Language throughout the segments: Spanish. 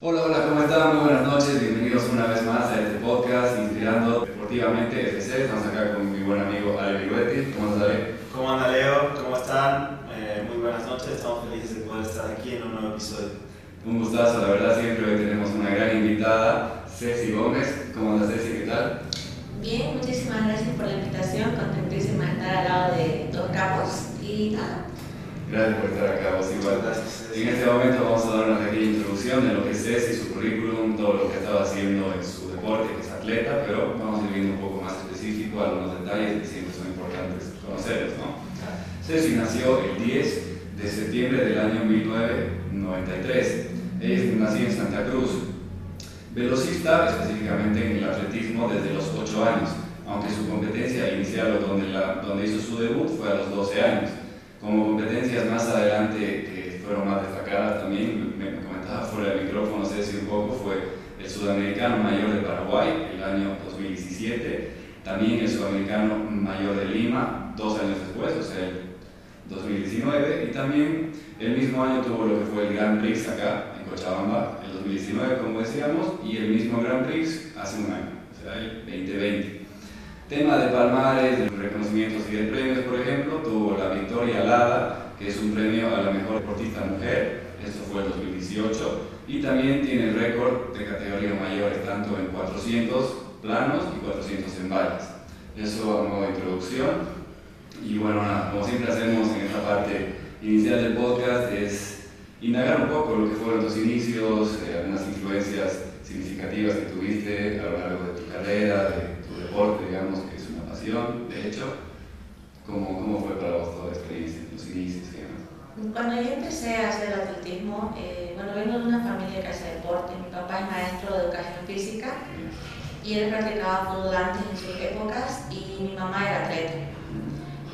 Hola, hola, ¿cómo están? Muy buenas noches, bienvenidos una vez más a este podcast Inspirando Deportivamente FC. Estamos acá con mi buen amigo Ale Viruetti. ¿Cómo estás, Ale? ¿Cómo anda Leo? ¿Cómo están? Eh, muy buenas noches, estamos felices de poder estar aquí en un nuevo episodio. Un gustazo, la verdad, siempre hoy tenemos una gran invitada, Ceci Gómez. ¿Cómo andas, Ceci? ¿Qué tal? Bien, muchísimas gracias por la invitación, contentísima de estar al lado de dos capos y nada. Gracias por estar acá, vos igual. Gracias. En este momento vamos a dar una introducción de lo que es Ceci, su currículum, todo lo que estaba haciendo en su deporte, que es atleta, pero vamos a ir viendo un poco más específico algunos detalles que siempre son importantes conocerlos, ¿no? Ceci nació el 10 de septiembre del año 1993. Ella es nacida en Santa Cruz. Velocista, específicamente en el atletismo, desde los 8 años, aunque su competencia inicial o donde, la- donde hizo su debut fue a los 12 años. Como competencias más adelante que fueron más destacadas también, me, fuera del micrófono, Ceci un poco, fue el Sudamericano Mayor de Paraguay, el año 2017, también el Sudamericano Mayor de Lima, dos años después, o sea, el 2019, y también el mismo año tuvo lo que fue el Grand Prix acá en Cochabamba, el 2019, como decíamos, y el mismo Grand Prix hace un año, o sea, el 2020. Tema de palmares, de reconocimientos y de premios, por ejemplo, tuvo la Victoria Alada, que es un premio a la mejor deportista mujer, esto fue el 2018, y también tiene récord de categoría mayores, tanto en 400 planos y 400 en vallas. Eso a modo de introducción. Y bueno, nada, como siempre hacemos en esta parte inicial del podcast, es indagar un poco lo que fueron tus inicios, eh, algunas influencias significativas que tuviste a lo largo de tu carrera, de tu deporte, digamos, que es una pasión, de hecho. ¿Cómo, cómo fue para vos toda la experiencia, tus inicios y demás? Cuando yo empecé a hacer atletismo, eh, bueno, vengo de una familia que hace deporte. Mi papá es maestro de educación física y él practicaba fútbol antes en sus épocas y mi mamá era atleta.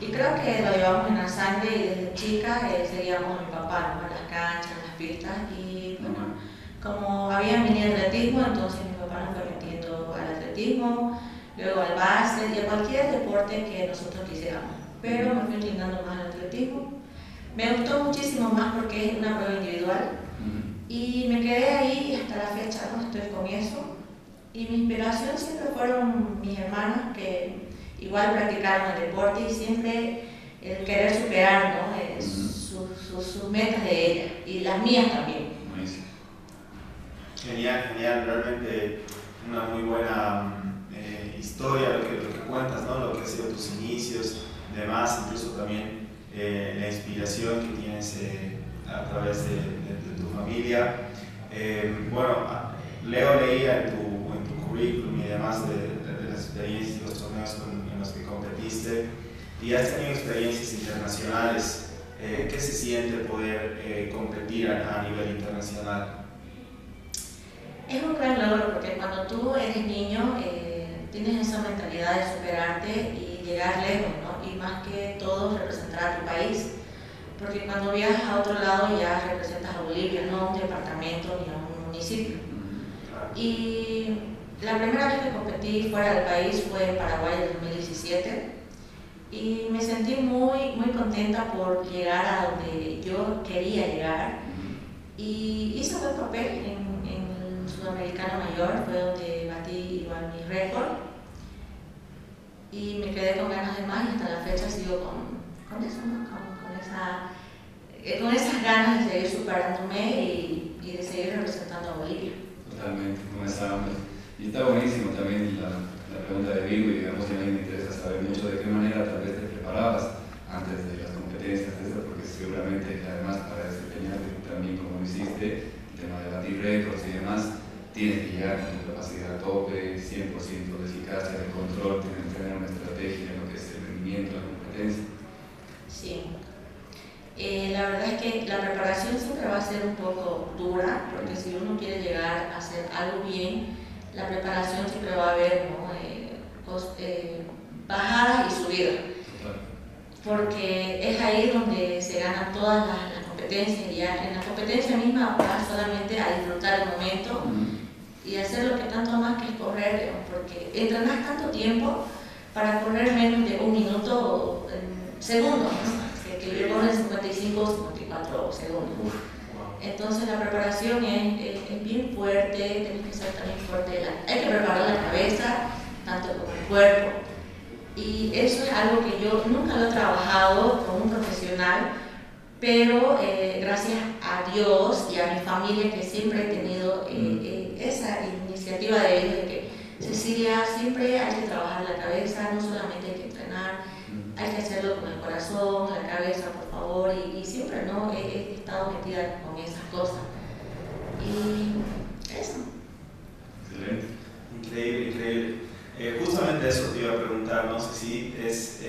Y creo que lo llevamos en la sangre y desde chica eh, seguíamos a mi papá ¿no? en las canchas, en las pistas y bueno, como había mini atletismo, entonces mi papá nos fue metiendo al atletismo, luego al básquet y a cualquier deporte que nosotros quisiéramos. Pero me fui inclinando más al atletismo. Me gustó muchísimo más porque es una prueba individual y me quedé ahí hasta la fecha, ¿no? estoy con eso. Y mi inspiración siempre fueron mis hermanas que igual practicaron el deporte y siempre el querer superar ¿no? Eh, sus- sus- sus metas de ellas y las mías también. Genial, genial, realmente una muy buena eh, historia lo que, lo que cuentas, ¿no? lo que han sido tus inicios, demás, incluso también eh, la inspiración que tienes eh, a través de, de- de tu familia. Eh, bueno, a- Leo leía en tu, en tu currículum y demás de, de- las experiencias y los torneos en los que competiste y has tenido experiencias internacionales. Eh, ¿Qué se siente poder eh, competir a, a nivel internacional? Es un gran logro porque cuando tú eres niño eh, tienes esa mentalidad de superarte y llegar lejos. Y más que todo representar a tu país. Porque cuando viajas a otro lado ya representas a Bolivia, no a un departamento ni a un municipio. Y la primera vez que competí fuera del país fue en Paraguay en 2017 y me sentí muy, muy contenta por llegar a donde yo quería llegar y hice buen papel en, en el Sudamericano Mayor, fue donde batí igual mi récord y me quedé con ganas de más y hasta la fecha sigo con, con eso, ¿no? con, con esa, eh, con esas ganas de seguir superándome y, y de seguir representando a Bolivia. Totalmente, con esa hambre. Y está buenísimo también la, la pregunta de Vigo y digamos que a mí me interesa saber mucho de qué manera tal vez te preparabas antes de las competencias, esas, porque seguramente además para desempeñarte también como lo hiciste, el tema de batir récords y demás, tienes que llegar con tu capacidad a tope, 100% de eficacia, de control, tienes tener una estrategia en lo que es el rendimiento, la competencia. Sí. Eh, la verdad es que la preparación siempre va a ser un poco dura, porque si uno quiere llegar a hacer algo bien, la preparación siempre va a haber ¿no? Eh, eh, bajadas y subidas, porque es ahí donde se ganan todas las, las competencias. Y ya en la competencia misma vas solamente a disfrutar el momento y hacer lo que tanto más que es correr, porque entrenas tanto tiempo para correr menos de un minuto en segundos, ¿no? que, que yo en 55 o 54 segundos. Entonces la preparación es, es, bien fuerte, tienes que ser también fuerte, hay que preparar la cabeza, tanto como el cuerpo. Y eso es algo que yo nunca lo he trabajado con un profesional, pero eh, gracias a Dios y a mi familia que siempre he tenido eh, mm. eh, esa iniciativa de ellos de que Cecilia siempre hay que trabajar la cabeza, no solamente hay que entrenar, hay que hacerlo con el corazón, la cabeza, por favor, y, siempre no he, estado metida con esas cosas. Y eso. Excelente. Increíble, increíble. justamente eso te iba a preguntar, no sé si es,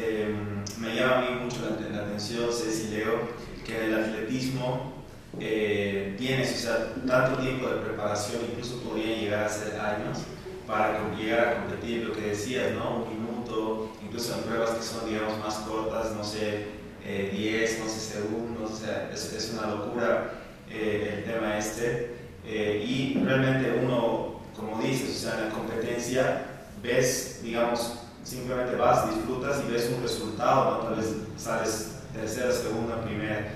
me llama a mí mucho la, la atención, Ceci Leo, que en el atletismo eh, tienes o sea, tanto tiempo de preparación, incluso podría llegar a ser años, para llegar a competir, lo que decías, ¿no? Un minuto, incluso en pruebas que son, digamos, más cortas, no sé, 10, eh, no sé, segundos, o sea, es, es una locura eh, el tema este. y realmente uno, como dices, o sea, en la competencia ves, digamos, simplemente vas, disfrutas y ves un resultado, ¿no? Tal vez sales tercera, segunda, primera.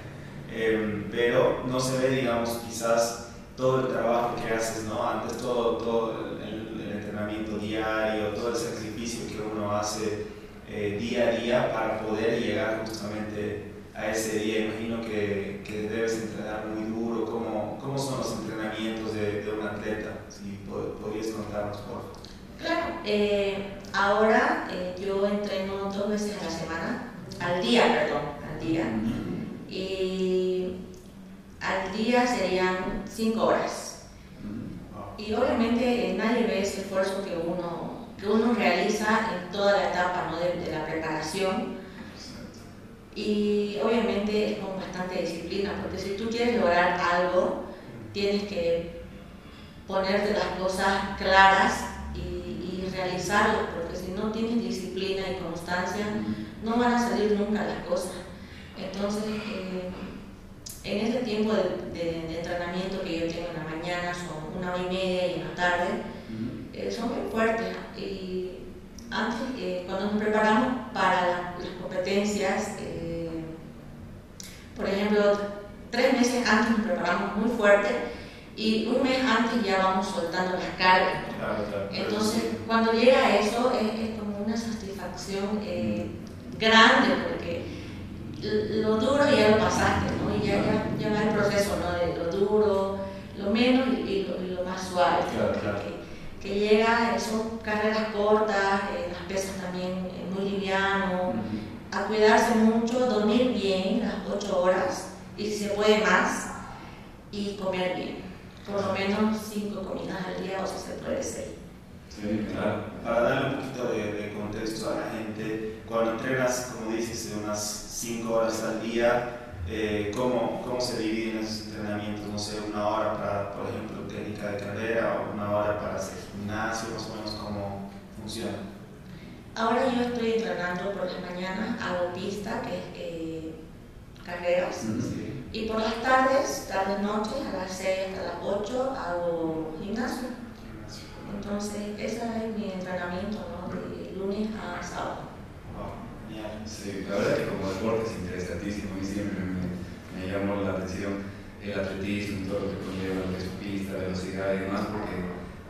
Em, pero no se ve, digamos, quizás todo el trabajo que haces, ¿no? Antes todo, todo entrenamiento diario, todo el sacrificio que uno hace eh, día a día para poder llegar justamente a ese día. Imagino que, que debes entrenar muy duro. ¿Cómo, ¿Cómo, son los entrenamientos de, de un atleta? Si podrías contarnos, por favor. Claro, eh, ahora eh, yo entreno dos veces a la semana, al día, perdón día. Y al día serían cinco horas. Y obviamente nadie ve ese esfuerzo que uno, que uno realiza en toda la etapa ¿no? de, la preparación. Y obviamente es con bastante disciplina, porque si tú quieres lograr algo, tienes que ponerte las cosas claras y, y realizarlo, porque si no tienes disciplina y constancia, no van a salir nunca las cosas. Entonces, eh, en este tiempo de, entrenamiento que yo tengo en la mañana, son una hora y media y en la tarde, eh, son muy fuertes. Y antes, eh, cuando nos preparamos para las, competencias, por ejemplo, tres meses antes nos preparamos muy fuerte y un mes antes ya vamos soltando las cargas. Entonces, cuando llega eso, es, como una satisfacción grande porque lo duro ya lo pasaste, Y ya, ya, ya va el proceso, ¿no? De lo duro, lo menos y, lo, más suave. Que, llega, son carreras cortas, eh, las pesas también eh, muy liviano, a cuidarse mucho, dormir bien las 8 horas y si se puede más, y comer bien. Por lo menos 5 comidas al día o si se puede 6. Sí, claro. Para darle un poquito de, de, contexto a la gente, cuando entrenas, como dices, unas 5 horas al día, eh, ¿cómo, ¿cómo, se dividen esos entrenamientos? No sé, una hora para, por ejemplo, técnica de carrera o una hora para hacer gimnasio, más o menos cómo funciona. Ahora yo estoy entrenando por la mañana, hago pista, que es eh, carreras, y por las tardes, tardes, noches, a las 6 hasta las 8 hago gimnasio. Entonces, ese es mi entrenamiento, ¿no? de lunes a sábado. Sí, la verdad es que como deporte es interesantísimo y siempre me, me llamó la atención el atletismo todo lo que conlleva lo que es pista, velocidad y demás, porque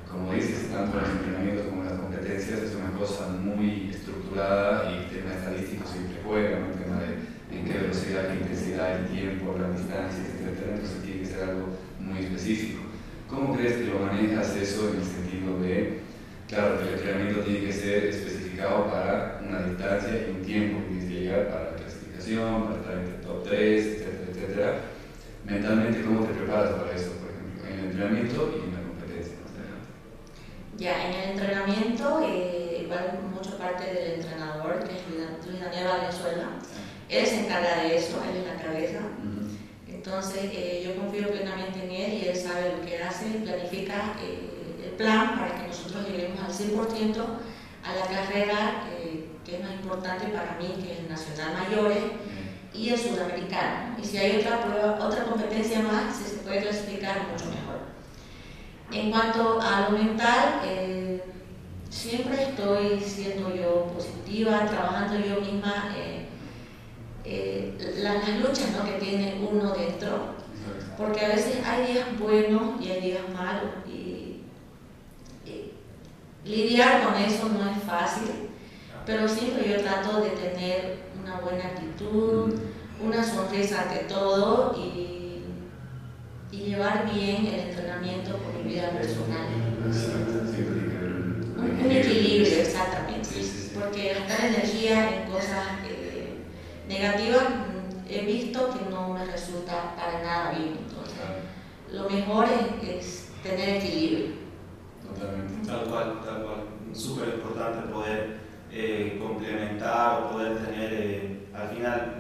como dices, tanto los entrenamientos como las competencias es una cosa muy estructurada y el tema estadístico siempre juega, el tema de en qué velocidad, qué intensidad, el tiempo, la distancia, etc. Entonces tiene que ser algo muy específico. ¿Cómo crees que lo manejas eso en el sentido de, claro, que el entrenamiento tiene que ser especificado para una distancia y un tiempo para la clasificación, para estar entre top 3, etcétera, etcétera. Mentalmente, ¿cómo te preparas para eso, por ejemplo, en el entrenamiento y en la competencia? Ya, en el entrenamiento, eh, igual mucha parte del entrenador, que es Luis Daniel Valenzuela, él se encarga de eso, él es la cabeza. Entonces, eh, yo confío plenamente en él y él sabe lo que hace, planifica eh, el plan para que nosotros lleguemos al 100% a la carrera que es más importante para mí, que es el Nacional Mayores y el Sudamericano. Y si hay otra prueba, otra competencia más, se puede clasificar, mucho mejor. En cuanto a lo mental, eh, siempre estoy siendo yo positiva, trabajando yo misma. Eh, eh, las, luchas ¿no? que tiene uno dentro porque a veces hay días buenos y hay días malos y, lidiar con eso no es fácil, pero siempre yo trato de tener una buena actitud, una sonrisa ante todo y, y llevar bien el entrenamiento con mi vida personal. Un, equilibrio, exactamente. Porque gastar energía en cosas eh, negativas mm, he visto que no me resulta para nada bien. Entonces, lo mejor es, tener equilibrio. Totalmente. Tal cual, tal cual. Súper importante poder eh, complementar o poder tener eh,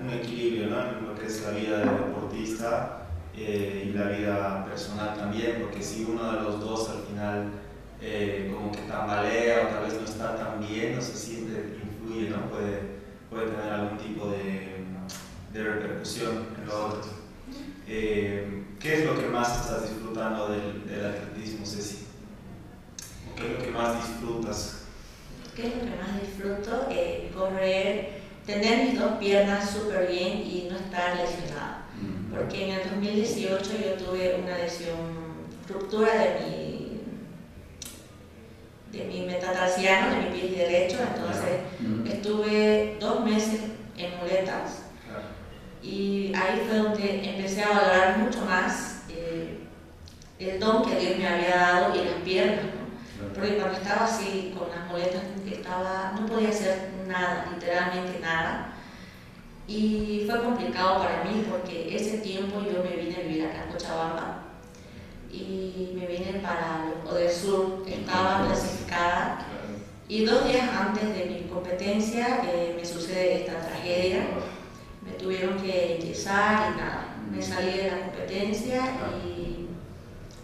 un equilibrio ¿no? en lo que es la vida del deportista y la vida personal también, porque si uno de los dos al final eh, como que tambalea o tal vez no está tan bien, no se siente, influye, ¿no? Puede, puede tener algún tipo de, de repercusión en lo otro. Eh, ¿Qué es lo que más estás disfrutando del, del atletismo, Ceci? ¿Qué es lo que más disfrutas? ¿Qué es lo que más disfruto? Eh, correr, tener mis dos piernas súper bien y no estar lesionada. Mm. Porque en el 2018 yo tuve una lesión, ruptura de mi de mi metatarsiano, de mi pie derecho, entonces estuve dos meses en muletas y ahí fue donde empecé a valorar mucho más eh, el don que Dios me había dado y las piernas, porque cuando estaba así con las muletas estaba, no podía hacer nada, literalmente nada. Y fue complicado para mí porque ese tiempo yo me vine a vivir acá en Cochabamba y me vine para del Sur, estaba clasificada. Y dos días antes de mi competencia eh, me sucede esta tragedia. Me tuvieron que enyesar y nada. Me salí de la competencia y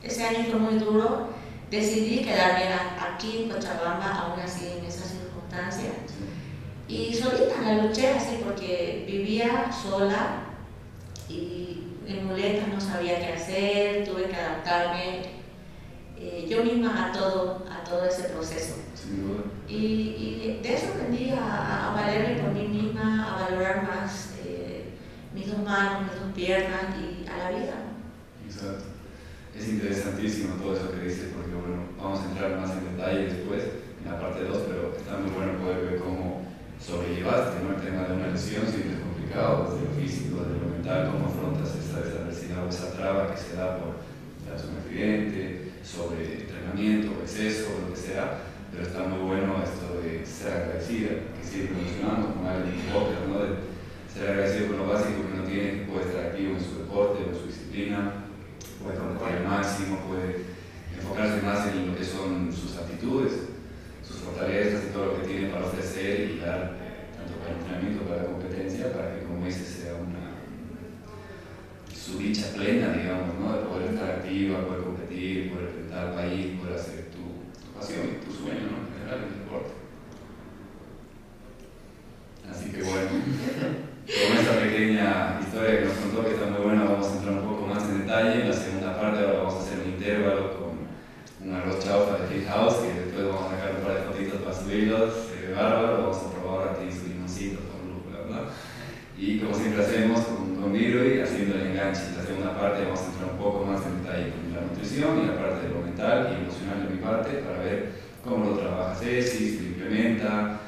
ese año fue muy duro. Decidí quedarme aquí en Cochabamba, aún así en esas circunstancias. Y solita la luché así porque vivía sola y en muletas no sabía qué hacer, tuve que adaptarme eh, yo misma a todo, a todo ese proceso. Y, y, de eso aprendí a, a, valerme por mí misma, a valorar más eh, mis dos manos, mis dos piernas y a la vida. Exacto. Es interesantísimo todo eso que dices porque bueno, vamos a entrar más en detalle después, en la parte 2, pero está muy bueno poder ver cómo sobrellevaste el tema de una lesión, siempre es complicado, desde lo físico, desde lo mental, cómo afrontas esa, adversidad o esa traba que se da por un accidente, sobre entrenamiento, exceso, lo que sea, pero está muy bueno esto de ser agradecida, que sigue promocionando como alguien ¿no? de ser agradecido con lo básico que uno tiene, que puede estar activo en su deporte o en su disciplina, puede competir al máximo, puede enfocarse más en lo que son sus actitudes, sus fortalezas y todo lo que tiene para ofrecer y dar, tanto para el entrenamiento como para la competencia, para que, como dices, sea una su dicha plena, digamos, ¿no? de poder estar activa, poder competir, poder representar al país, poder hacer tu, pasión y tu sueño. en general en el deporte. Así que bueno, con esta pequeña historia que nos contó, que está muy buena, vamos a entrar un poco más en detalle. En la segunda parte ahora vamos a hacer un intervalo con un arroz chaufa de Fish House, que después vamos a sacar un par de fotitos para subirlos, se ve bárbaro, vamos a probar aquí su limoncito con lúcula, ¿verdad? Y como siempre hacemos, con y haciendo el enganche. En la segunda parte vamos a entrar un poco más en detalle con la nutrición y la parte de lo mental y emocional de mi parte para ver cómo lo trabaja Ceci, si lo implementa,